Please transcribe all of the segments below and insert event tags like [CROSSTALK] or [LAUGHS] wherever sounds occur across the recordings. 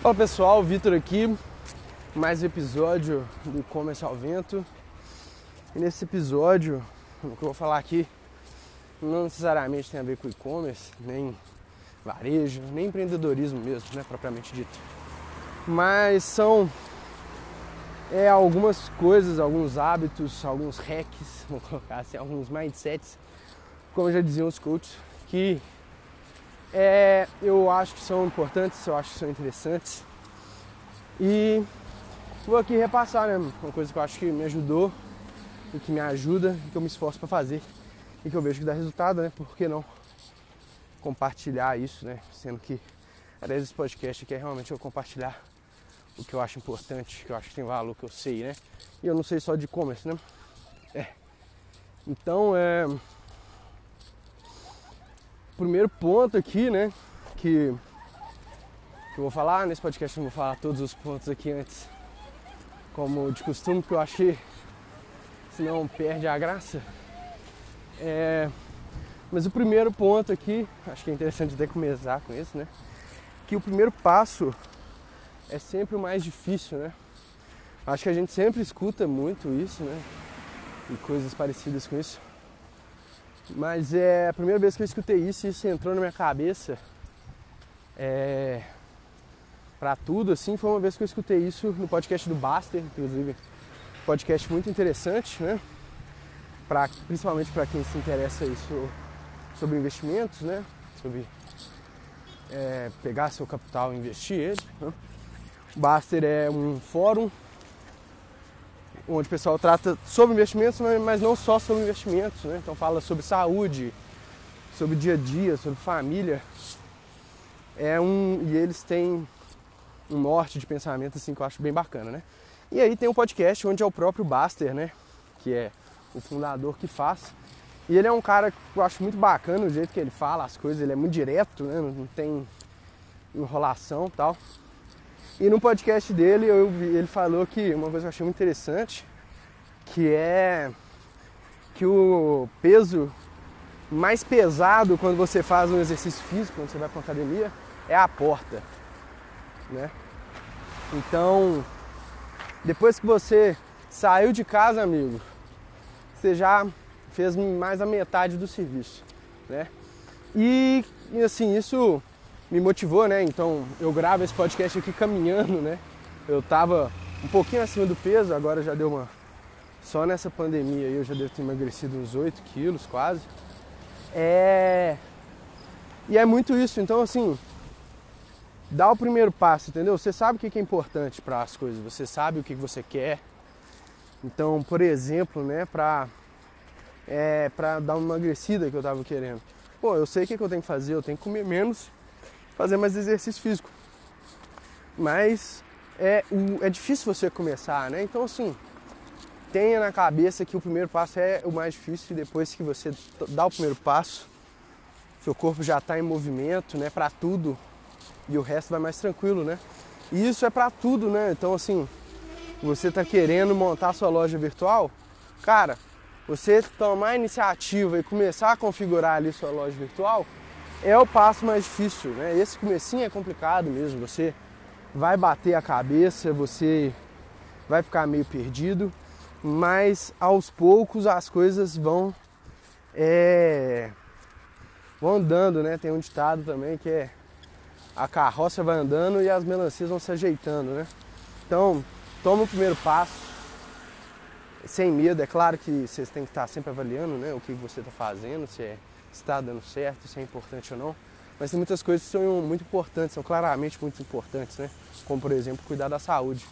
Fala pessoal, Vitor aqui, mais um episódio do E-Commerce ao Vento. E nesse episódio, o que eu vou falar aqui não necessariamente tem a ver com e-commerce, nem varejo, nem empreendedorismo mesmo, né, propriamente dito. Mas são é, algumas coisas, alguns hábitos, alguns hacks, [LAUGHS] vou colocar assim, alguns mindsets, como já diziam os coaches, que é, eu acho que são importantes, eu acho que são interessantes. E vou aqui repassar, né? Uma coisa que eu acho que me ajudou e que me ajuda e que eu me esforço para fazer e que eu vejo que dá resultado, né? Por que não compartilhar isso, né? Sendo que a ideia desse podcast aqui é realmente eu compartilhar o que eu acho importante, que eu acho que tem valor, que eu sei, né? E eu não sei só de e-commerce, né? É. Então, é primeiro ponto aqui, né, que, que eu vou falar nesse podcast, eu vou falar todos os pontos aqui antes, como de costume, que eu achei, senão perde a graça. É, mas o primeiro ponto aqui, acho que é interessante até começar com isso, né, que o primeiro passo é sempre o mais difícil, né. Acho que a gente sempre escuta muito isso, né, e coisas parecidas com isso. Mas é a primeira vez que eu escutei isso e isso entrou na minha cabeça. É, para tudo, assim, foi uma vez que eu escutei isso no podcast do Baster, inclusive. Podcast muito interessante, né? Pra, principalmente para quem se interessa isso, sobre investimentos, né? Sobre é, pegar seu capital e investir ele. Né? O Baster é um fórum onde o pessoal trata sobre investimentos, mas não só sobre investimentos, né? Então fala sobre saúde, sobre dia a dia, sobre família. É um e eles têm um norte de pensamento assim que eu acho bem bacana, né? E aí tem um podcast onde é o próprio Baster, né? Que é o fundador que faz. E ele é um cara que eu acho muito bacana o jeito que ele fala as coisas, ele é muito direto, né? Não tem enrolação tal. E no podcast dele eu ele falou que uma coisa que eu achei muito interessante, que é que o peso mais pesado quando você faz um exercício físico, quando você vai para academia, é a porta, né? Então, depois que você saiu de casa, amigo, você já fez mais da metade do serviço, né? E, e assim, isso me motivou, né? Então eu gravo esse podcast aqui caminhando, né? Eu tava um pouquinho acima do peso, agora já deu uma. Só nessa pandemia eu já devo ter emagrecido uns 8 quilos quase. É. E é muito isso, então assim. Dá o primeiro passo, entendeu? Você sabe o que é importante para as coisas, você sabe o que você quer. Então, por exemplo, né, pra, é, pra dar uma emagrecida que eu tava querendo. Pô, eu sei o que eu tenho que fazer, eu tenho que comer menos fazer mais exercício físico. Mas é, é difícil você começar, né? Então assim, tenha na cabeça que o primeiro passo é o mais difícil e depois que você dá o primeiro passo, seu corpo já está em movimento, né, para tudo e o resto vai mais tranquilo, né? E isso é para tudo, né? Então assim, você está querendo montar sua loja virtual, cara, você tomar a iniciativa e começar a configurar ali sua loja virtual, é o passo mais difícil, né? Esse comecinho é complicado mesmo, você vai bater a cabeça, você vai ficar meio perdido, mas aos poucos as coisas vão é, vão andando, né? Tem um ditado também que é a carroça vai andando e as melancias vão se ajeitando, né? Então, toma o primeiro passo, sem medo. É claro que vocês têm que estar sempre avaliando, né? O que você está fazendo, se é está dando certo, se é importante ou não. Mas tem muitas coisas que são muito importantes, são claramente muito importantes, né? Como por exemplo, cuidar da saúde.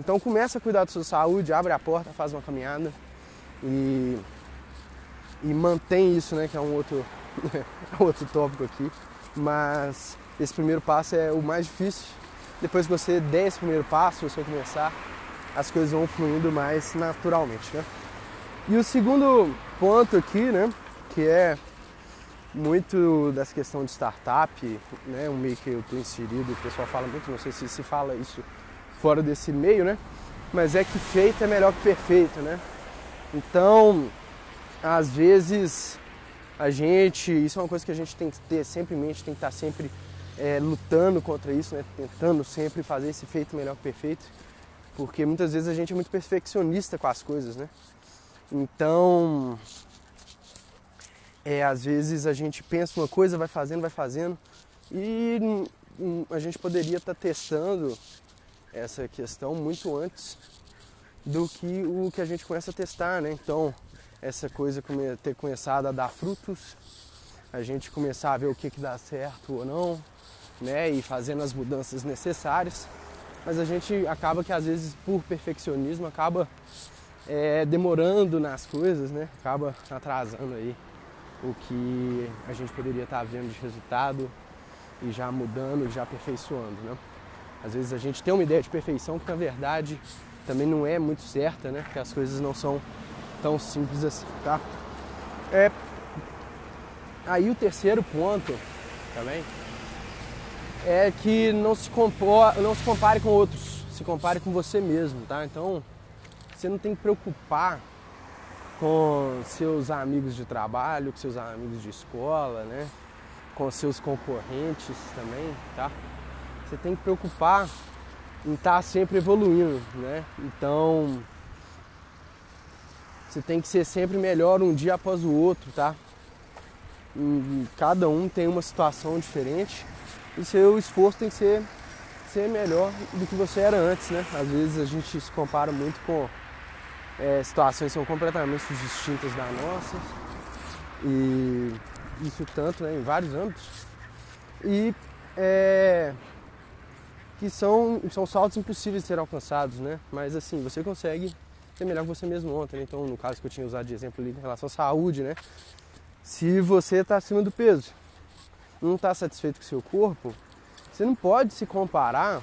Então começa a cuidar da sua saúde, abre a porta, faz uma caminhada e, e mantém isso, né? Que é um outro, [LAUGHS] outro tópico aqui. Mas esse primeiro passo é o mais difícil. Depois que você der esse primeiro passo, você começar, as coisas vão fluindo mais naturalmente, né? E o segundo ponto aqui, né? Que é muito dessa questão de startup, né, um meio que eu estou inserido, o pessoal fala muito, não sei se se fala isso fora desse meio, né, mas é que feito é melhor que perfeito, né. Então, às vezes a gente, isso é uma coisa que a gente tem que ter sempre em mente, tem que estar sempre é, lutando contra isso, né? tentando sempre fazer esse feito melhor que perfeito, porque muitas vezes a gente é muito perfeccionista com as coisas, né? Então, é, às vezes a gente pensa uma coisa, vai fazendo, vai fazendo, e a gente poderia estar testando essa questão muito antes do que o que a gente começa a testar, né? Então, essa coisa ter começado a dar frutos, a gente começar a ver o que, que dá certo ou não, né? E fazendo as mudanças necessárias. Mas a gente acaba que às vezes por perfeccionismo acaba é, demorando nas coisas, né? Acaba atrasando aí o que a gente poderia estar vendo de resultado e já mudando, já aperfeiçoando, né? Às vezes a gente tem uma ideia de perfeição que na verdade também não é muito certa, né? Porque as coisas não são tão simples assim, tá? É... Aí o terceiro ponto também é que não se, compor, não se compare com outros, se compare com você mesmo, tá? Então você não tem que preocupar com seus amigos de trabalho, com seus amigos de escola, né? Com seus concorrentes também, tá? Você tem que preocupar em estar tá sempre evoluindo, né? Então você tem que ser sempre melhor um dia após o outro, tá? E cada um tem uma situação diferente e seu esforço tem que ser, ser melhor do que você era antes, né? Às vezes a gente se compara muito com é, situações que são completamente distintas da nossa e isso tanto né, em vários âmbitos e é, que são, são saltos impossíveis de ser alcançados, né? Mas assim, você consegue ser melhor que você mesmo ontem. Né? Então, no caso que eu tinha usado de exemplo ali em relação à saúde, né? Se você está acima do peso, não está satisfeito com o seu corpo, você não pode se comparar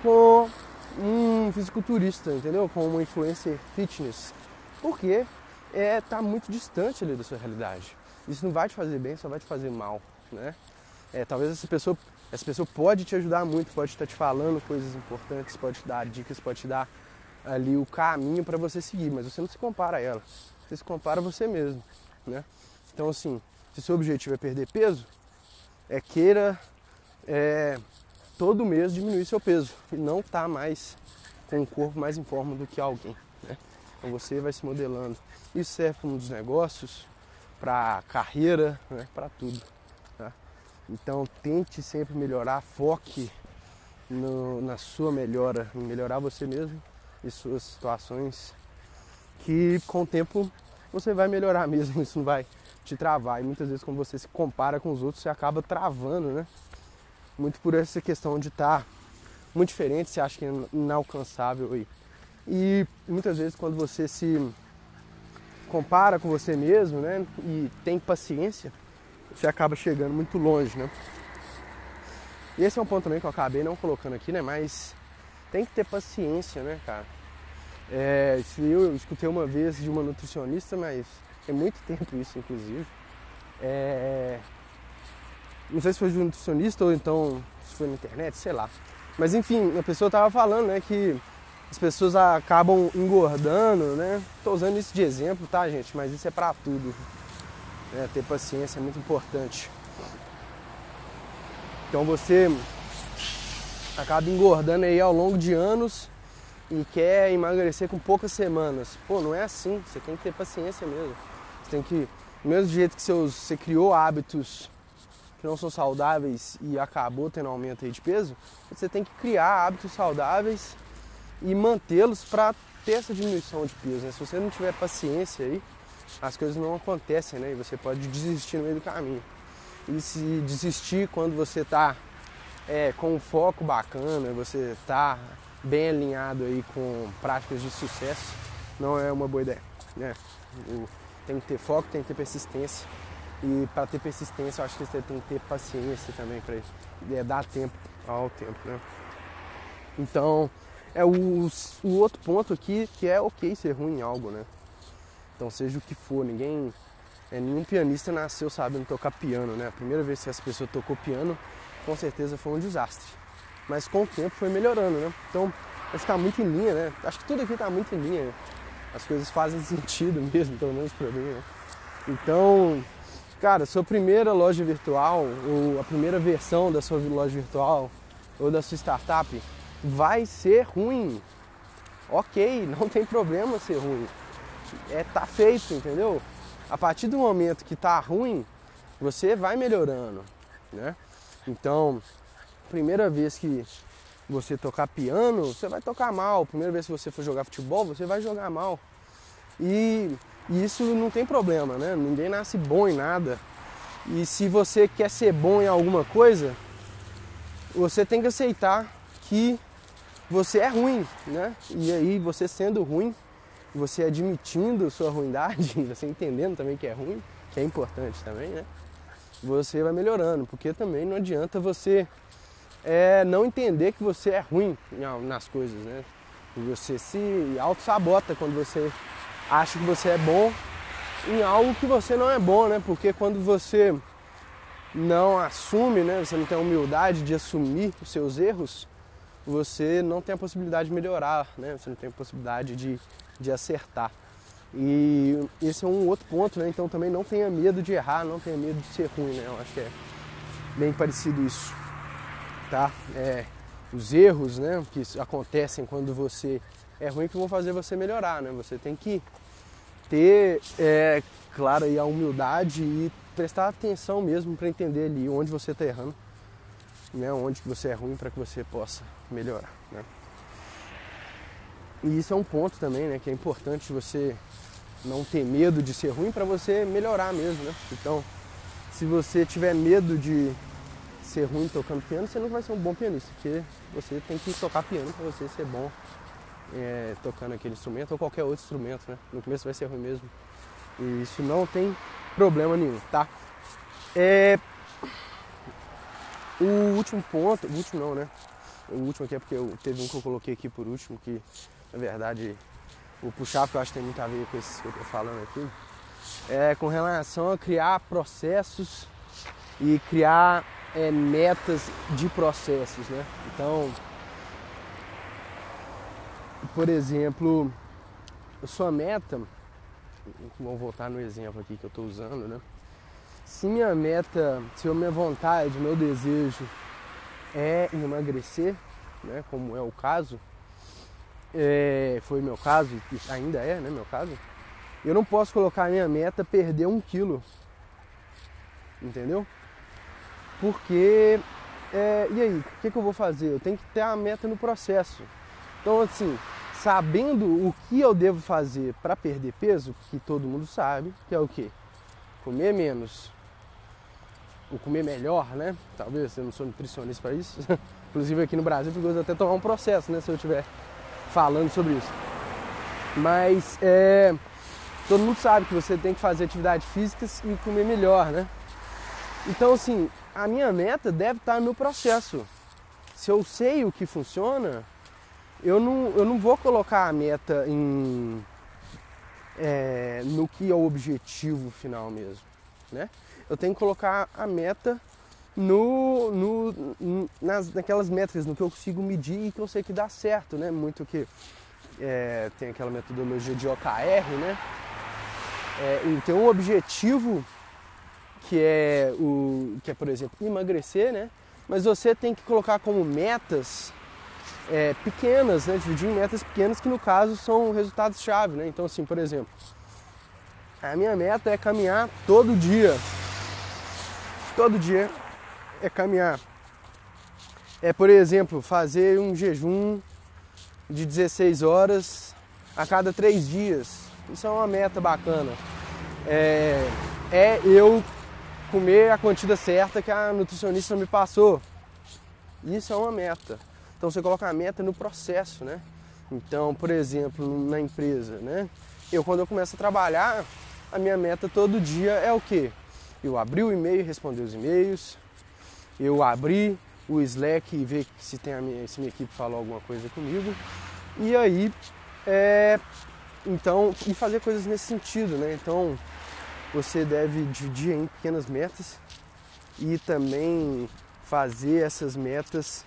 com um fisiculturista, entendeu? Com uma influencer fitness. Porque é tá muito distante ali da sua realidade. Isso não vai te fazer bem, só vai te fazer mal, né? É, talvez essa pessoa, essa pessoa pode te ajudar muito, pode estar te falando coisas importantes, pode te dar dicas, pode te dar ali o caminho para você seguir, mas você não se compara a ela. Você se compara a você mesmo, né? Então assim, se seu objetivo é perder peso, é queira é, todo mês diminuir seu peso e não tá mais com um corpo mais em forma do que alguém. Né? Então você vai se modelando. Isso serve para os negócios, para carreira, né? para tudo. Então tente sempre melhorar, foque no, na sua melhora, em melhorar você mesmo e suas situações, que com o tempo você vai melhorar [LAUGHS] mesmo, isso não vai te travar. E muitas vezes quando você se compara com os outros, você acaba travando, né? Muito por essa questão de estar tá muito diferente, você acha que é inalcançável aí. E muitas vezes quando você se compara com você mesmo, né, e tem paciência, você acaba chegando muito longe, né? E esse é um ponto também que eu acabei não colocando aqui, né, mas tem que ter paciência, né, cara? É, eu escutei uma vez de uma nutricionista, mas é muito tempo isso, inclusive. É, não sei se foi de um nutricionista ou então se foi na internet, sei lá. Mas enfim, a pessoa estava falando, né, que as pessoas acabam engordando, né? Tô usando isso de exemplo, tá, gente? Mas isso é para tudo. É, ter paciência é muito importante. Então você acaba engordando aí ao longo de anos e quer emagrecer com poucas semanas. Pô, não é assim. Você tem que ter paciência mesmo. Você tem que, do mesmo jeito que seus, você criou hábitos que não são saudáveis e acabou tendo aumento aí de peso, você tem que criar hábitos saudáveis e mantê-los para ter essa diminuição de peso. Né? Se você não tiver paciência aí, as coisas não acontecem, né? E você pode desistir no meio do caminho. E se desistir quando você está é, com um foco bacana, você está bem alinhado aí com práticas de sucesso, não é uma boa ideia. Né? Tem que ter foco, tem que ter persistência e para ter persistência, eu acho que você tem que ter paciência também para é, dar tempo ao tempo, né? Então, é o, o outro ponto aqui que é ok ser ruim em algo, né? Então, seja o que for, ninguém. É, nenhum pianista nasceu sabendo tocar piano, né? A primeira vez que essa pessoa tocou piano, com certeza foi um desastre. Mas com o tempo foi melhorando, né? Então, acho que tá muito em linha, né? Acho que tudo aqui tá muito em linha. As coisas fazem [LAUGHS] sentido mesmo, pelo menos pra mim, né? Então, cara, sua primeira loja virtual, ou a primeira versão da sua loja virtual, ou da sua startup, vai ser ruim. Ok, não tem problema ser ruim. É, tá feito, entendeu? A partir do momento que tá ruim, você vai melhorando, né? Então, primeira vez que você tocar piano, você vai tocar mal. Primeira vez que você for jogar futebol, você vai jogar mal. E, e isso não tem problema, né? Ninguém nasce bom em nada. E se você quer ser bom em alguma coisa, você tem que aceitar que você é ruim, né? E aí você sendo ruim, você admitindo sua ruindade, [LAUGHS] você entendendo também que é ruim, que é importante também, né? Você vai melhorando, porque também não adianta você é, não entender que você é ruim nas coisas, né? Você se auto-sabota quando você acha que você é bom em algo que você não é bom, né? Porque quando você não assume, né? Você não tem a humildade de assumir os seus erros, você não tem a possibilidade de melhorar, né? Você não tem a possibilidade de, de acertar. E esse é um outro ponto, né? Então também não tenha medo de errar, não tenha medo de ser ruim, né? Eu acho que é bem parecido isso, tá? É, os erros, né? Que acontecem quando você é ruim que vão fazer você melhorar, né? Você tem que ter, é, claro, aí a humildade e prestar atenção mesmo para entender ali onde você está errando, né? Onde que você é ruim para que você possa melhorar, né? E isso é um ponto também, né? Que é importante você não ter medo de ser ruim para você melhorar mesmo, né? Então, se você tiver medo de ser ruim tocando piano, você não vai ser um bom pianista, porque você tem que tocar piano para você ser bom é, tocando aquele instrumento ou qualquer outro instrumento, né? No começo vai ser ruim mesmo. E isso não tem problema nenhum, tá? É... O último ponto, o último não, né? O último aqui é porque eu, teve um que eu coloquei aqui por último, que na verdade o puxar, que eu acho que tem muito a ver com isso que eu tô falando aqui, é com relação a criar processos e criar é, metas de processos, né? Então, por exemplo, a sua meta, vamos voltar no exemplo aqui que eu estou usando, né? Se minha meta, se a minha vontade, meu desejo é emagrecer, né, como é o caso, é, foi meu caso, e ainda é, né, meu caso, eu não posso colocar a minha meta perder um quilo, entendeu? Porque, é, e aí, o que, que eu vou fazer? Eu tenho que ter a meta no processo. Então, assim, sabendo o que eu devo fazer para perder peso, que todo mundo sabe, que é o quê? Comer menos, ou comer melhor, né? Talvez, eu não sou nutricionista para isso. [LAUGHS] Inclusive aqui no Brasil, perigoso até tomar um processo, né? Se eu estiver falando sobre isso. Mas é, todo mundo sabe que você tem que fazer atividades físicas e comer melhor, né? Então, assim, a minha meta deve estar no processo. Se eu sei o que funciona, eu não, eu não vou colocar a meta em, é, no que é o objetivo final mesmo, né? Eu tenho que colocar a meta no, no, nas, naquelas métricas, no que eu consigo medir e que eu sei que dá certo, né? Muito que é, tem aquela metodologia de OKR, né? É, e tem um objetivo que é o que é, por exemplo, emagrecer, né? Mas você tem que colocar como metas é, pequenas, né? Dividir em metas pequenas que no caso são resultados chave, né? Então assim, por exemplo, a minha meta é caminhar todo dia. Todo dia é caminhar. É, por exemplo, fazer um jejum de 16 horas a cada três dias. Isso é uma meta bacana. É, é eu comer a quantidade certa que a nutricionista me passou. Isso é uma meta. Então você coloca a meta no processo, né? Então, por exemplo, na empresa, né? Eu quando eu começo a trabalhar, a minha meta todo dia é o quê? Eu abrir o e-mail responder os e-mails. Eu abrir o Slack e ver se, tem a minha, se minha equipe falou alguma coisa comigo. E aí, é, então, e fazer coisas nesse sentido, né? Então, você deve dividir em pequenas metas e também fazer essas metas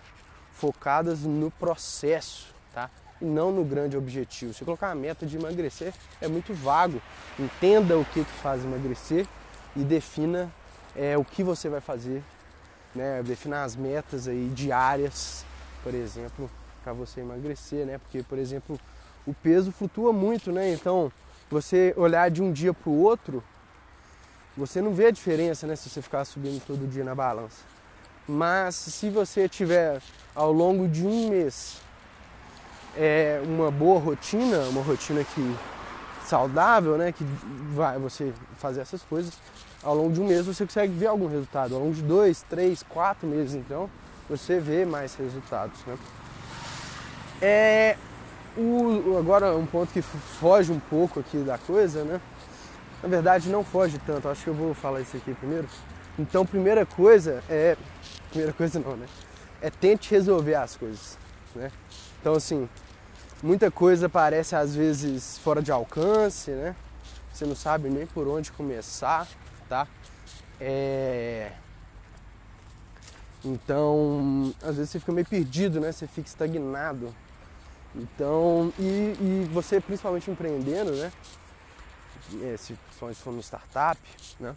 focadas no processo, tá? E não no grande objetivo. Se colocar uma meta de emagrecer é muito vago. Entenda o que, que faz emagrecer e defina é, o que você vai fazer, né? Defina as metas aí diárias, por exemplo, para você emagrecer, né? Porque, por exemplo, o peso flutua muito, né? Então, você olhar de um dia para o outro, você não vê a diferença, né? Se você ficar subindo todo dia na balança. Mas se você tiver ao longo de um mês é, uma boa rotina, uma rotina que saudável, né? Que vai você fazer essas coisas, ao longo de um mês você consegue ver algum resultado. Ao longo de dois, três, quatro meses, então, você vê mais resultados, né? É, o, agora um ponto que foge um pouco aqui da coisa, né? Na verdade não foge tanto, acho que eu vou falar isso aqui primeiro. Então primeira coisa é. Primeira coisa não, né? É tente resolver as coisas. Né? Então assim, muita coisa parece às vezes fora de alcance, né? Você não sabe nem por onde começar, tá? É... Então, às vezes você fica meio perdido, né? Você fica estagnado. Então, e, e você principalmente empreendendo, né? É, se for uma startup, né?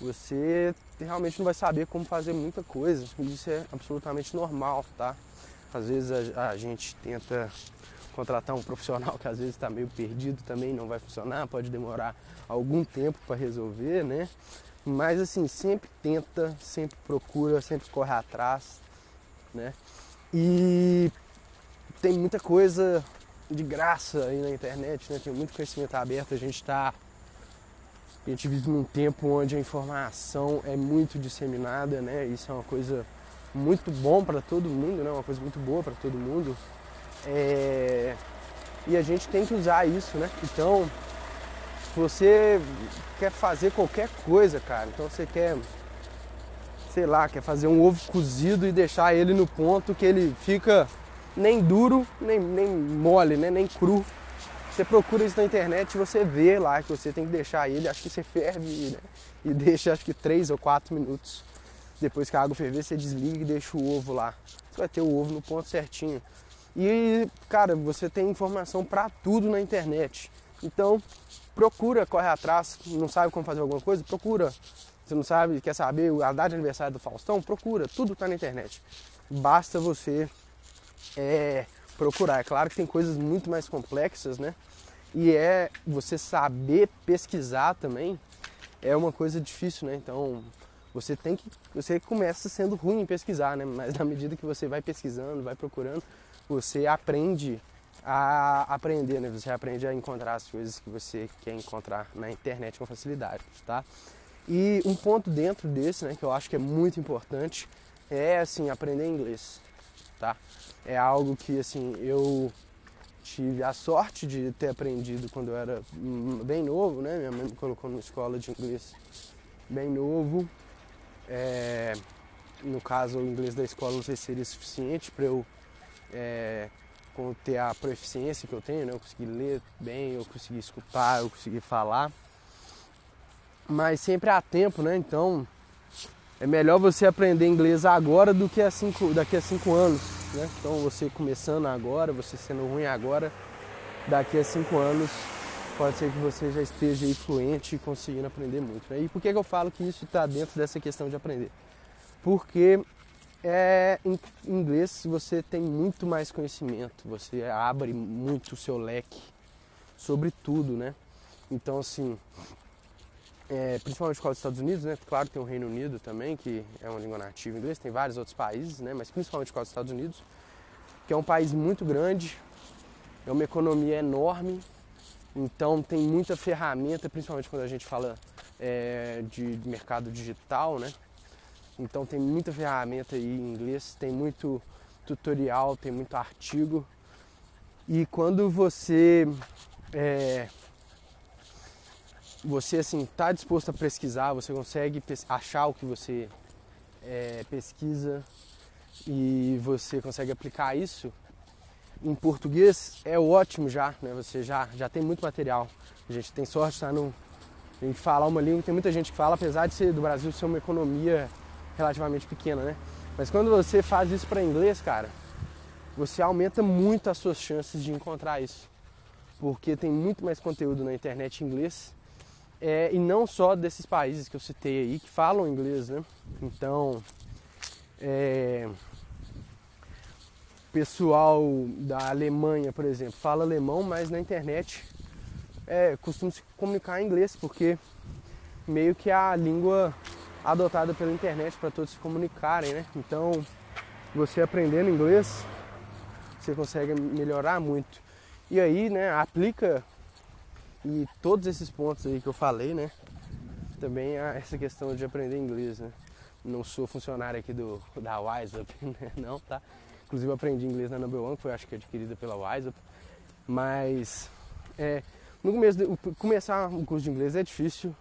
Você realmente não vai saber como fazer muita coisa. Isso é absolutamente normal, tá? Às vezes a, a gente tenta contratar um profissional que às vezes está meio perdido também não vai funcionar, pode demorar algum tempo para resolver, né? Mas assim, sempre tenta, sempre procura, sempre corre atrás, né? E tem muita coisa de graça aí na internet, né? Tem muito conhecimento aberto, a gente está a gente vive num tempo onde a informação é muito disseminada, né? Isso é uma coisa muito bom para todo mundo, né? Uma coisa muito boa para todo mundo. É... E a gente tem que usar isso, né? Então, se você quer fazer qualquer coisa, cara, então você quer, sei lá, quer fazer um ovo cozido e deixar ele no ponto que ele fica nem duro, nem, nem mole, né? nem cru. Você procura isso na internet e você vê lá que você tem que deixar ele, acho que você ferve né? e deixa acho que 3 ou 4 minutos. Depois que a água ferver, você desliga e deixa o ovo lá. Você vai ter o ovo no ponto certinho. E, cara, você tem informação para tudo na internet. Então, procura, corre atrás, não sabe como fazer alguma coisa, procura. Você não sabe, quer saber a data de aniversário do Faustão? Procura, tudo está na internet. Basta você é, procurar. É claro que tem coisas muito mais complexas, né? E é você saber pesquisar também é uma coisa difícil, né? Então você tem que você começa sendo ruim em pesquisar, né? Mas na medida que você vai pesquisando, vai procurando, você aprende a aprender, né? Você aprende a encontrar as coisas que você quer encontrar na internet com facilidade, tá? E um ponto dentro desse, né, que eu acho que é muito importante, é assim aprender inglês, tá? É algo que assim eu tive a sorte de ter aprendido quando eu era bem novo, né? Minha mãe me colocou numa escola de inglês bem novo. É, no caso, o inglês da escola não sei se seria suficiente para eu é, ter a proficiência que eu tenho, né? Eu consegui ler bem, eu consegui escutar, eu consegui falar. Mas sempre há tempo, né? Então é melhor você aprender inglês agora do que a cinco, daqui a cinco anos né? Então você começando agora, você sendo ruim agora, daqui a cinco anos pode ser que você já esteja aí fluente e conseguindo aprender muito. Né? E por que, que eu falo que isso está dentro dessa questão de aprender? Porque é, em inglês você tem muito mais conhecimento, você abre muito o seu leque sobre tudo, né? Então assim, é, principalmente causa dos Estados Unidos, né? Claro, tem o Reino Unido também, que é uma língua nativa inglesa, tem vários outros países, né? Mas principalmente causa dos Estados Unidos, que é um país muito grande, é uma economia enorme, então tem muita ferramenta, principalmente quando a gente fala é, de mercado digital, né? Então tem muita ferramenta aí em inglês, tem muito tutorial, tem muito artigo. E quando você é, você assim está disposto a pesquisar, você consegue achar o que você é, pesquisa e você consegue aplicar isso em português é ótimo já, né? Você já já tem muito material. A gente tem sorte de estar no a gente falar uma língua, tem muita gente que fala, apesar de ser do Brasil ser uma economia relativamente pequena, né? Mas quando você faz isso para inglês, cara, você aumenta muito as suas chances de encontrar isso. Porque tem muito mais conteúdo na internet em inglês É, e não só desses países que eu citei aí que falam inglês, né? Então, é, pessoal da Alemanha, por exemplo, fala alemão, mas na internet é, costuma se comunicar em inglês, porque meio que a língua adotada pela internet para todos se comunicarem, né? Então, você aprendendo inglês, você consegue melhorar muito. E aí, né, aplica e todos esses pontos aí que eu falei, né, também essa questão de aprender inglês, né? Não sou funcionário aqui do da WiseUp, [LAUGHS] né? Não, tá? Inclusive aprendi inglês na Number One, que foi acho que adquirida pela WiseUp. Mas é, no começo, começar um curso de inglês é difícil.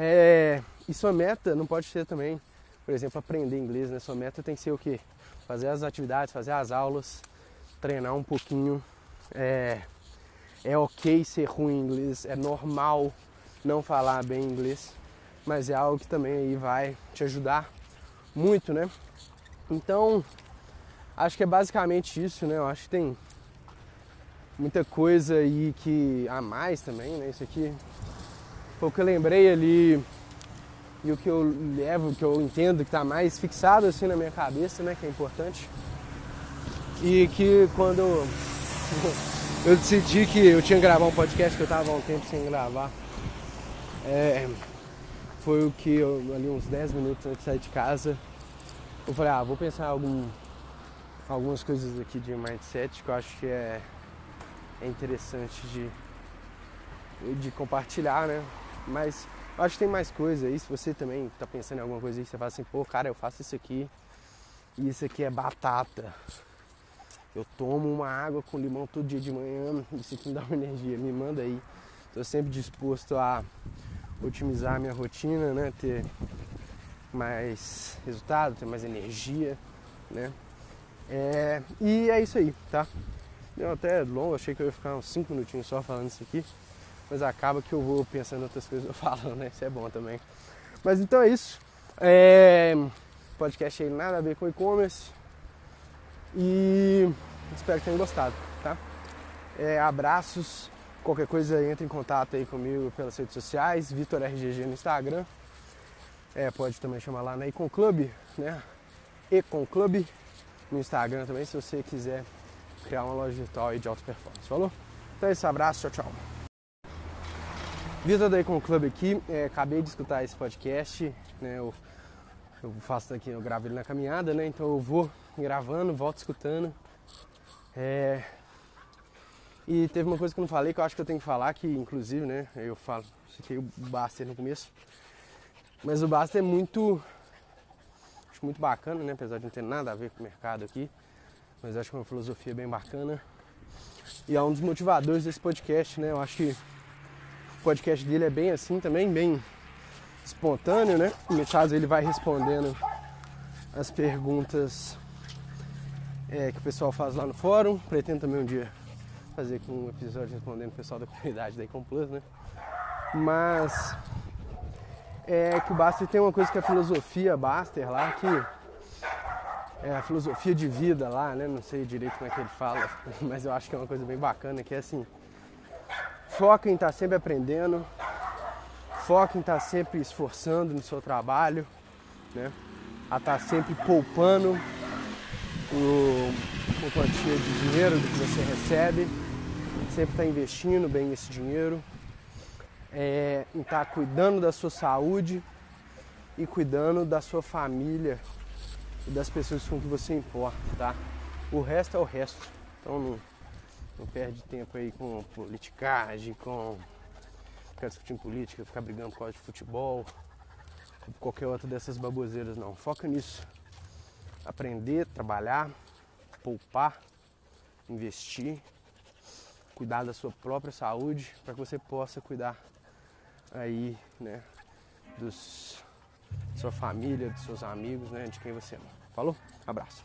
É, e sua meta não pode ser também, por exemplo, aprender inglês, né? Sua meta tem que ser o quê? Fazer as atividades, fazer as aulas, treinar um pouquinho. É, é ok ser ruim em inglês, é normal não falar bem inglês, mas é algo que também aí vai te ajudar muito, né? Então, acho que é basicamente isso, né? Eu acho que tem muita coisa aí que a mais também, né? Isso aqui foi o que eu lembrei ali e o que eu levo, que eu entendo que está mais fixado assim na minha cabeça, né? Que é importante. E que quando eu [LAUGHS] decidi que eu tinha que gravar um podcast que eu estava há um tempo sem gravar, é, foi o que eu, ali uns 10 minutos antes de sair de casa, eu falei, ah, vou pensar algum, algumas coisas aqui de mindset que eu acho que é é interessante de, de compartilhar, né? Mas acho que tem mais coisa aí. Se você também está pensando em alguma coisa aí, você fala assim, pô, cara, eu faço isso aqui e isso aqui é batata. Eu tomo uma água com limão todo dia de manhã, isso aqui me dá uma energia. Me manda aí. Estou sempre disposto a otimizar a minha rotina, né? Ter mais resultado, ter mais energia, né? É, e é isso aí, tá? Deu até longo, achei que eu ia ficar uns 5 minutinhos só falando isso aqui. Mas acaba que eu vou pensando em outras coisas eu falo, [LAUGHS] né? Isso é bom também. Mas então é isso. É... Podcast aí nada a ver com e-commerce. E espero que tenham gostado, tá? É, abraços. Qualquer coisa entre em contato aí comigo pelas redes sociais, Vitor RGG no Instagram. É, pode também chamar lá na Econ Club, né? Econ Club no Instagram também, se você quiser criar uma loja virtual de alta performance. Falou? Então é isso, abraço, tchau, tchau. Vitor da Econ Club aqui, é, acabei de escutar esse podcast, né? Eu, eu faço aqui, eu gravo ele na caminhada, né? Então eu vou gravando, volto escutando. É, e teve uma coisa que eu não falei que eu acho que eu tenho que falar, que inclusive, né? Eu falo, citei o Baster no começo. Mas o Baster é muito. Acho muito bacana, né? Apesar de não ter nada a ver com o mercado aqui mas acho que é uma filosofia bem bacana. E é um dos motivadores desse podcast, né? Eu acho que o podcast dele é bem assim também, bem espontâneo, né? No caso ele vai respondendo as perguntas é, que o pessoal faz lá no fórum. Pretendo também um dia fazer com um episódio respondendo o pessoal da comunidade da Icon Plus, né? Mas é que o Baster tem uma coisa que é a filosofia Baster lá, que é, a filosofia de vida lá, né? Não sei direito como é que ele fala, [LAUGHS] mas eu acho que é uma coisa bem bacana, que é assim, foca em estar tá sempre aprendendo, foca em estar tá sempre esforçando no seu trabalho, né? A estar tá sempre poupando o, quantia de dinheiro que você recebe, sempre estar investindo bem esse dinheiro, é, em estar cuidando da sua saúde e cuidando da sua família e das pessoas com que você importa, tá? O resto é o resto. Então não, não perde tempo aí com politicagem, com ficar discutindo política, ficar brigando por causa de futebol, ou qualquer outra dessas baboseiras não. Foca nisso. Aprender, trabalhar, poupar, investir, cuidar da sua própria saúde para que você possa cuidar aí, né, dos sua família, dos seus amigos, né, de quem você ama. Falou? Abraço.